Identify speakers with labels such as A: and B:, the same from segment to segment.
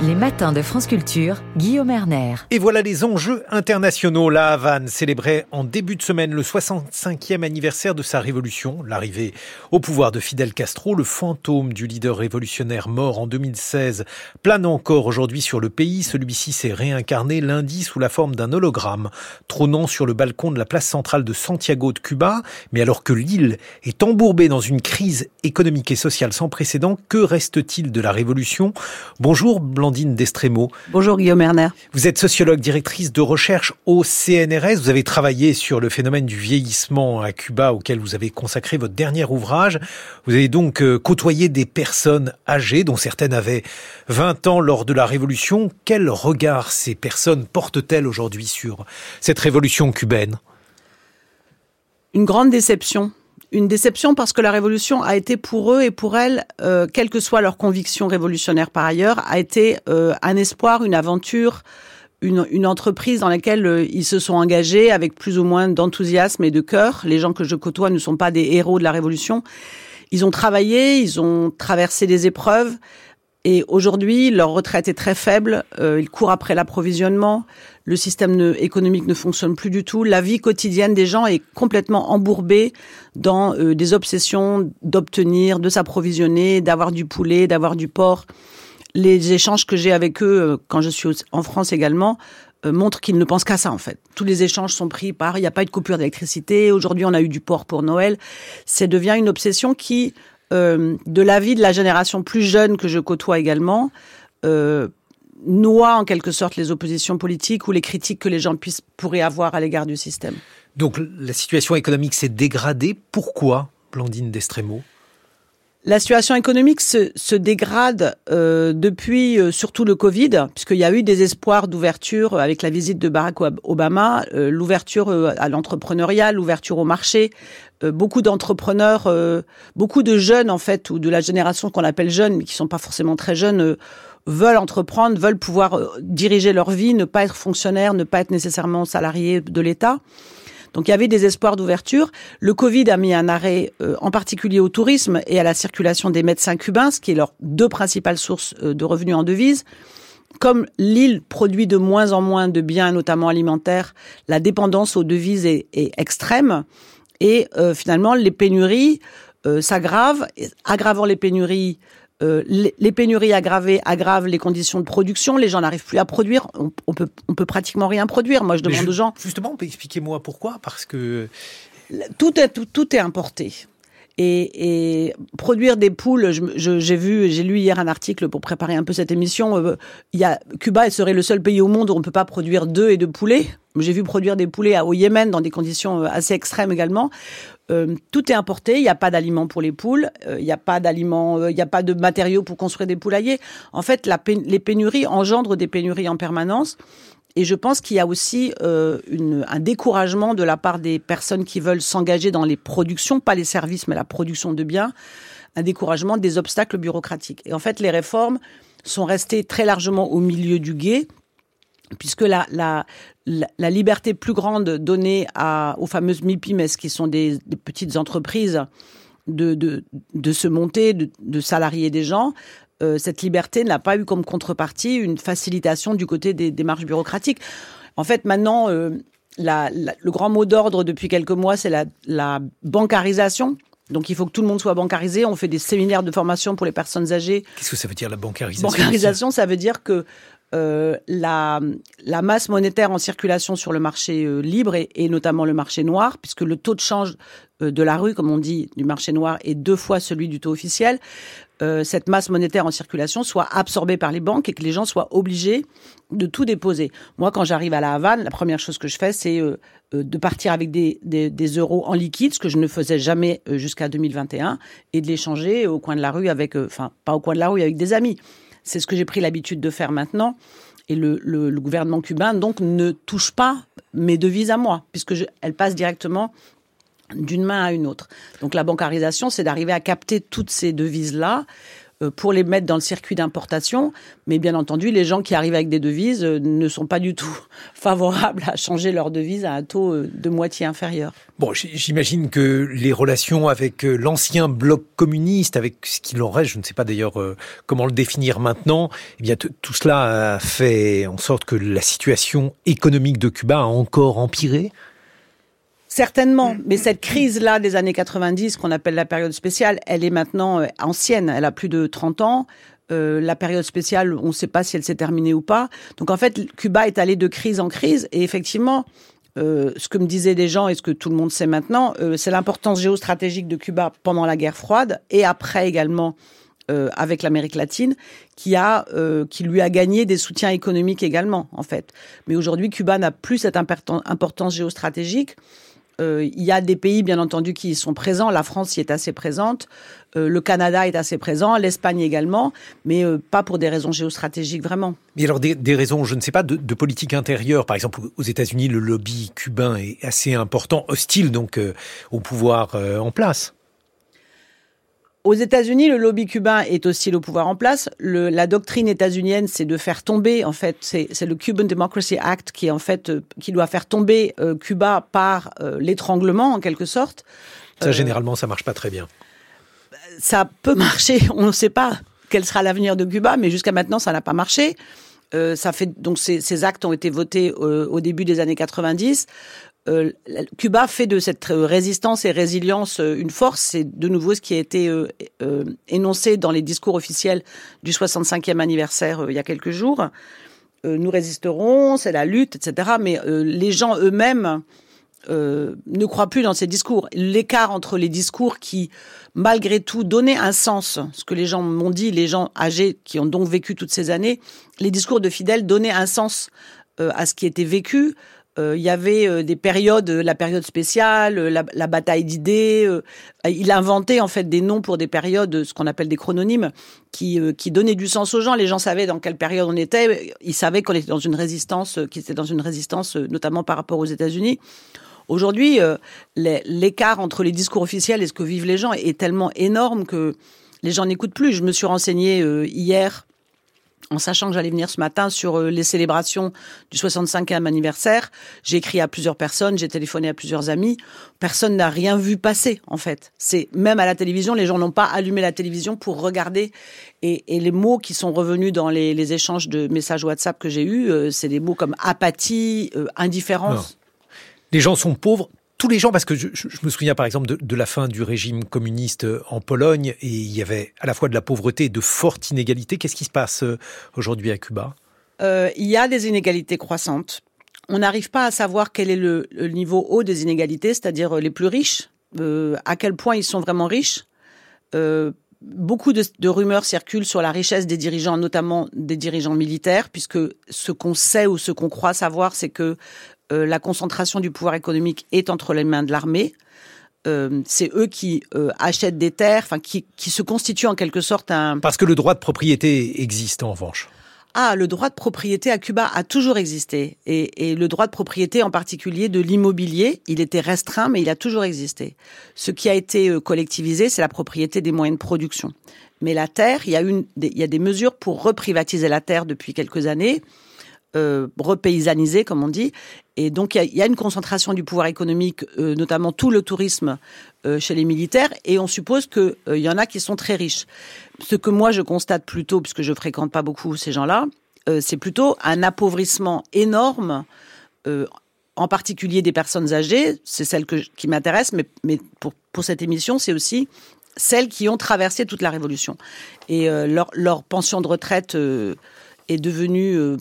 A: Les matins de France Culture, Guillaume Erner.
B: Et voilà les enjeux internationaux. La Havane célébrait en début de semaine le 65e anniversaire de sa révolution, l'arrivée au pouvoir de Fidel Castro, le fantôme du leader révolutionnaire mort en 2016, plane encore aujourd'hui sur le pays. Celui-ci s'est réincarné lundi sous la forme d'un hologramme, trônant sur le balcon de la place centrale de Santiago de Cuba. Mais alors que l'île est embourbée dans une crise économique et sociale sans précédent, que reste-t-il de la révolution? Bonjour Blandine Destremo.
C: Bonjour Guillaume Erner.
B: Vous êtes sociologue, directrice de recherche au CNRS. Vous avez travaillé sur le phénomène du vieillissement à Cuba auquel vous avez consacré votre dernier ouvrage. Vous avez donc euh, côtoyé des personnes âgées dont certaines avaient 20 ans lors de la révolution. Quel regard ces personnes portent-elles aujourd'hui sur cette révolution cubaine?
C: Une grande déception une déception parce que la révolution a été pour eux et pour elles, euh, quelle que soit leur conviction révolutionnaire par ailleurs, a été euh, un espoir, une aventure, une, une entreprise dans laquelle euh, ils se sont engagés avec plus ou moins d'enthousiasme et de cœur. Les gens que je côtoie ne sont pas des héros de la révolution. Ils ont travaillé, ils ont traversé des épreuves. Et aujourd'hui, leur retraite est très faible. Euh, ils courent après l'approvisionnement. Le système économique ne fonctionne plus du tout. La vie quotidienne des gens est complètement embourbée dans euh, des obsessions d'obtenir, de s'approvisionner, d'avoir du poulet, d'avoir du porc. Les échanges que j'ai avec eux euh, quand je suis en France également montrent qu'ils ne pensent qu'à ça en fait. Tous les échanges sont pris par il n'y a pas eu de coupure d'électricité. Aujourd'hui, on a eu du porc pour Noël. Ça devient une obsession qui euh, de l'avis de la génération plus jeune que je côtoie également, euh, noie en quelque sorte les oppositions politiques ou les critiques que les gens puissent, pourraient avoir à l'égard du système.
B: Donc la situation économique s'est dégradée. Pourquoi, Blandine Destremo?
C: La situation économique se, dégrade euh, depuis euh, surtout le Covid, puisqu'il y a eu des espoirs d'ouverture avec la visite de Barack Obama, euh, l'ouverture à l'entrepreneuriat, l'ouverture au marché. beaucoup d'entrepreneurs, beaucoup de jeunes en fait, ou de la génération qu'on appelle jeunes, mais qui sont pas forcément très jeunes, veulent entreprendre, veulent pouvoir diriger leur vie, ne pas être fonctionnaires, ne pas être nécessairement salariés de l'État. Donc il y avait des espoirs d'ouverture. Le Covid a mis un arrêt euh, en particulier au tourisme et à la circulation des médecins cubains, ce qui est leurs deux principales sources euh, de revenus en devises. Comme l'île produit de moins en moins de biens, notamment alimentaires, la dépendance aux devises est, extrême. Et euh, finalement, les pénuries s'aggravent. Aggravant les pénuries, euh, les, pénuries aggravées aggravent les conditions de production. Les gens n'arrivent plus à produire. On, on, peut, on peut pratiquement rien produire. Moi, je demande aux gens.
B: Justement, expliquez-moi pourquoi Parce que
C: tout est tout, tout est importé. Et, et, produire des poules, j'ai vu, j'ai lu hier un article pour préparer un peu cette émission. Euh, il y a Cuba serait le seul pays au monde où on ne peut pas produire d'œufs et de poulets. J'ai vu produire des poulets au Yémen dans des conditions euh, assez extrêmes également. Euh, tout est importé, il n'y a pas d'aliments pour les poules, il n'y a pas d'aliments, il n'y a pas de matériaux pour construire des poulaillers. En fait, la, les pénuries engendrent des pénuries en permanence. Et je pense qu'il y a aussi euh, un découragement de la part des personnes qui veulent s'engager dans les productions, pas les services, mais la production de biens, un découragement des obstacles bureaucratiques. Et en fait, les réformes sont restées très largement au milieu du guet, puisque la, liberté plus grande donnée aux fameuses MIPIMES, qui sont des, petites entreprises, de se monter, de, de salarier des gens, euh, cette liberté n'a pas eu comme contrepartie une facilitation du côté des démarches bureaucratiques. En fait, maintenant, euh, le grand mot d'ordre depuis quelques mois, c'est la, bancarisation. Donc il faut que tout le monde soit bancarisé. On fait des séminaires de formation pour les personnes âgées.
B: Qu'est-ce que ça veut dire la bancarisation
C: Bancarisation, ça veut dire que euh, la, la masse monétaire en circulation sur le marché libre et, et, notamment le marché noir, puisque le taux de change de la rue, comme on dit, du marché noir est deux fois celui du taux officiel, euh, cette masse monétaire en circulation soit absorbée par les banques et que les gens soient obligés de tout déposer. Moi, quand j'arrive à la Havane, la première chose que je fais, c'est euh, euh, de partir avec des, euros en liquide, ce que je ne faisais jamais jusqu'à 2021, et de les changer au coin de la rue avec, enfin, pas au coin de la rue, avec des amis. C'est ce que j'ai pris l'habitude de faire maintenant. Et le, gouvernement cubain, donc, ne touche pas mes devises à moi, puisque elles passent directement d'une main à une autre. Donc la bancarisation, c'est d'arriver à capter toutes ces devises-là euh, pour les mettre dans le circuit d'importation. Mais bien entendu, les gens qui arrivent avec des devises euh, ne sont pas du tout favorables à changer leur devise à un taux euh, de moitié inférieur.
B: Bon, j'imagine que les relations avec l'ancien bloc communiste, avec ce qu'il en reste, je ne sais pas d'ailleurs comment le définir maintenant, eh bien tout cela a fait en sorte que la situation économique de Cuba a encore empiré.
C: Certainement, mais cette crise-là des années 90, qu'on appelle la période spéciale, elle est maintenant euh, ancienne, elle a plus de 30 ans. Euh, la période spéciale, on ne sait pas si elle s'est terminée ou pas. Donc en fait, Cuba est allé de crise en crise, et effectivement, euh, ce que me disaient des gens et ce que tout le monde sait maintenant, c'est l'importance géostratégique de Cuba pendant la guerre froide et après également avec l'Amérique latine, qui a, qui lui a gagné des soutiens économiques également, en fait. Mais aujourd'hui, Cuba n'a plus cette importance géostratégique. Euh, il y a des pays, bien entendu, qui sont présents. La France y est assez présente. Euh, le Canada est assez présent. L'Espagne également. Mais euh, pas pour des raisons géostratégiques, vraiment.
B: Mais alors, des, raisons, je ne sais pas, de, politique intérieure. Par exemple, aux États-Unis, le lobby cubain est assez important, hostile donc au pouvoir en place.
C: Aux États-Unis, le lobby cubain est aussi le pouvoir en place. Le, la doctrine états-unienne, c'est de faire tomber, en fait, c'est le Cuban Democracy Act qui, en fait, euh, qui doit faire tomber euh, Cuba par euh, l'étranglement, en quelque sorte.
B: Ça, généralement, ça marche pas très bien.
C: Ça peut marcher. On ne sait pas quel sera l'avenir de Cuba, mais jusqu'à maintenant, ça n'a pas marché. ça fait donc ces, ces, actes ont été votés au début des années 90. Euh, Cuba fait de cette résistance et résilience euh, une force. C'est de nouveau ce qui a été euh, énoncé dans les discours officiels du 65e anniversaire il y a quelques jours. nous résisterons, c'est la lutte, etc. Mais les gens eux-mêmes ne croient plus dans ces discours. L'écart entre les discours qui, malgré tout, donnaient un sens, ce que les gens m'ont dit, les gens âgés qui ont donc vécu toutes ces années, les discours de Fidel donnaient un sens à ce qui était vécu, euh, il y avait euh, des périodes, la période spéciale, la, bataille d'idées. Euh, il a inventé en fait des noms pour des périodes, ce qu'on appelle des chrononymes, qui, qui donnaient du sens aux gens. Les gens savaient dans quelle période on était. Ils savaient qu'on était dans une résistance, qu'ils étaient dans une résistance, notamment par rapport aux États-Unis. Aujourd'hui, l'écart entre les discours officiels et ce que vivent les gens est tellement énorme que les gens n'écoutent plus. Je me suis renseignée hier en sachant que j'allais venir ce matin sur euh, les célébrations du 65e anniversaire, j'ai écrit à plusieurs personnes, j'ai téléphoné à plusieurs amis. Personne n'a rien vu passer, en fait. C'est même à la télévision, les gens n'ont pas allumé la télévision pour regarder. Et, les mots qui sont revenus dans les, échanges de messages WhatsApp que j'ai eus, euh, c'est des mots comme apathie, euh, indifférence.
B: Les gens sont pauvres, tous les gens, parce que je, me souviens par exemple de, la fin du régime communiste euh, en Pologne, et il y avait à la fois de la pauvreté et de fortes inégalités. Qu'est-ce qui se passe euh, aujourd'hui à Cuba?
C: Euh, Il y a des inégalités croissantes. On n'arrive pas à savoir quel est le, niveau haut des inégalités, c'est-à-dire les plus riches, à quel point ils sont vraiment riches. beaucoup de, de, rumeurs circulent sur la richesse des dirigeants, notamment des dirigeants militaires, puisque ce qu'on sait ou ce qu'on croit savoir, c'est que euh, la concentration du pouvoir économique est entre les mains de l'armée. Euh, c'est eux qui euh, achètent des terres, enfin qui, qui se constituent en quelque sorte un.
B: Parce que le droit de propriété existe en revanche.
C: Ah, le droit de propriété à Cuba a toujours existé. Et, et le droit de propriété en particulier de l'immobilier, il était restreint, mais il a toujours existé. Ce qui a été collectivisé, c'est la propriété des moyens de production. Mais la terre, il y, a une, il y a des mesures pour reprivatiser la terre depuis quelques années. Euh, repaysanisé, comme on dit. Et donc, il y, a une concentration du pouvoir économique, euh, notamment tout le tourisme euh, chez les militaires, et on suppose qu'il y en a qui sont très riches. Ce que moi, je constate plutôt, puisque je fréquente pas beaucoup ces gens-là, c'est plutôt un appauvrissement énorme en particulier des personnes âgées, c'est celle que, qui m'intéresse, mais, mais pour, pour cette émission, c'est aussi celles qui ont traversé toute la révolution. Et leur, leur, pension de retraite est devenue, euh,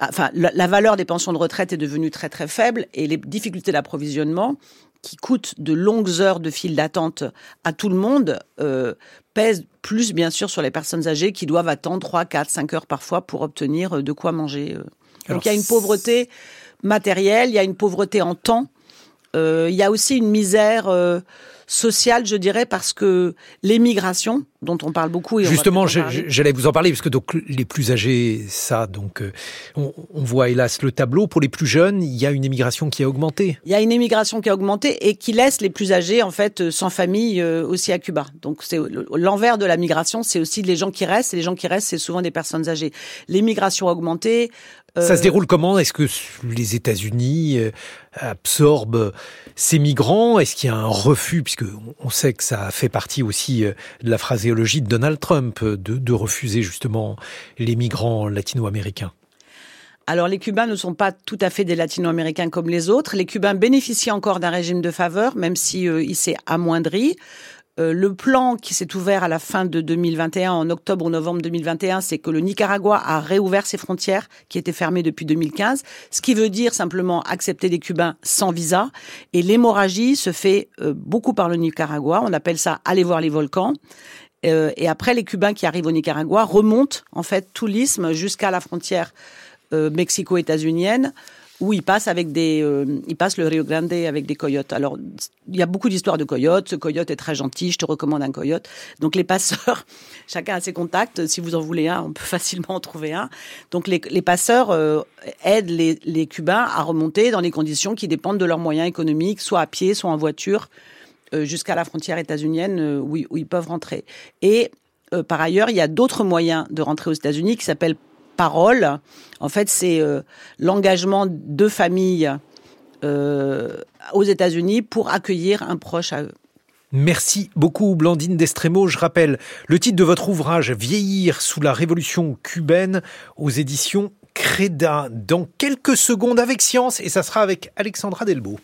C: enfin, la, valeur des pensions de retraite est devenue très très faible et les difficultés d'approvisionnement qui coûtent de longues heures de file d'attente à tout le monde euh, pèsent plus bien sûr sur les personnes âgées qui doivent attendre 3, 4, 5 heures parfois pour obtenir euh, de quoi manger. Donc il y a une pauvreté matérielle, il y a une pauvreté en temps, il y a aussi une misère sociale, je dirais, parce que l'émigration, dont on parle beaucoup. Et
B: Justement, j'allais vous en parler, parce que donc, les plus âgés, ça, donc, euh, on, voit hélas le tableau. Pour les plus jeunes, il y a une émigration qui a augmenté.
C: Il y a une émigration qui a augmenté et qui laisse les plus âgés, en fait, sans famille euh, aussi à Cuba. Donc, c'est l'envers de la migration, c'est aussi les gens qui restent. Et les gens qui restent, c'est souvent des personnes âgées. L'émigration a augmenté.
B: Ça se déroule comment? Est-ce que les États-Unis euh, absorbent ces migrants? Est-ce qu'il y a un refus? Puisque on sait que ça fait partie aussi euh, de la phraséologie de Donald Trump de, de refuser justement les migrants latino-américains.
C: Alors les Cubains ne sont pas tout à fait des Latino-Américains comme les autres. Les Cubains bénéficient encore d'un régime de faveur, même si euh, il s'est amoindri. Euh, le plan qui s'est ouvert à la fin de 2021, en octobre ou novembre 2021, c'est que le Nicaragua a réouvert ses frontières qui étaient fermées depuis 2015, ce qui veut dire simplement accepter des Cubains sans visa. Et l'hémorragie se fait euh, beaucoup par le Nicaragua. On appelle ça aller voir les volcans. Euh, et après, les Cubains qui arrivent au Nicaragua remontent en fait tout l'isthme jusqu'à la frontière mexico-états-unienne où ils passent avec des, euh, ils passent le Rio Grande avec des coyotes. Alors, il y a beaucoup d'histoires de coyotes. Ce coyote est très gentil. Je te recommande un coyote. Donc, les passeurs, chacun a ses contacts. Si vous en voulez un, on peut facilement en trouver un. Donc, les, passeurs euh, aident les, Cubains à remonter dans des conditions qui dépendent de leurs moyens économiques, soit à pied, soit en voiture, euh, jusqu'à la frontière états-unienne où, ils peuvent rentrer. Et par ailleurs, il y a d'autres moyens de rentrer aux États-Unis qui s'appellent parole. En fait, c'est euh, l'engagement de familles euh, aux États-Unis pour accueillir un proche à eux.
B: Merci beaucoup Blandine Destremo. Je rappelle le titre de votre ouvrage Vieillir sous la révolution cubaine aux éditions Créda dans quelques secondes avec Science et ça sera avec Alexandra Delbo.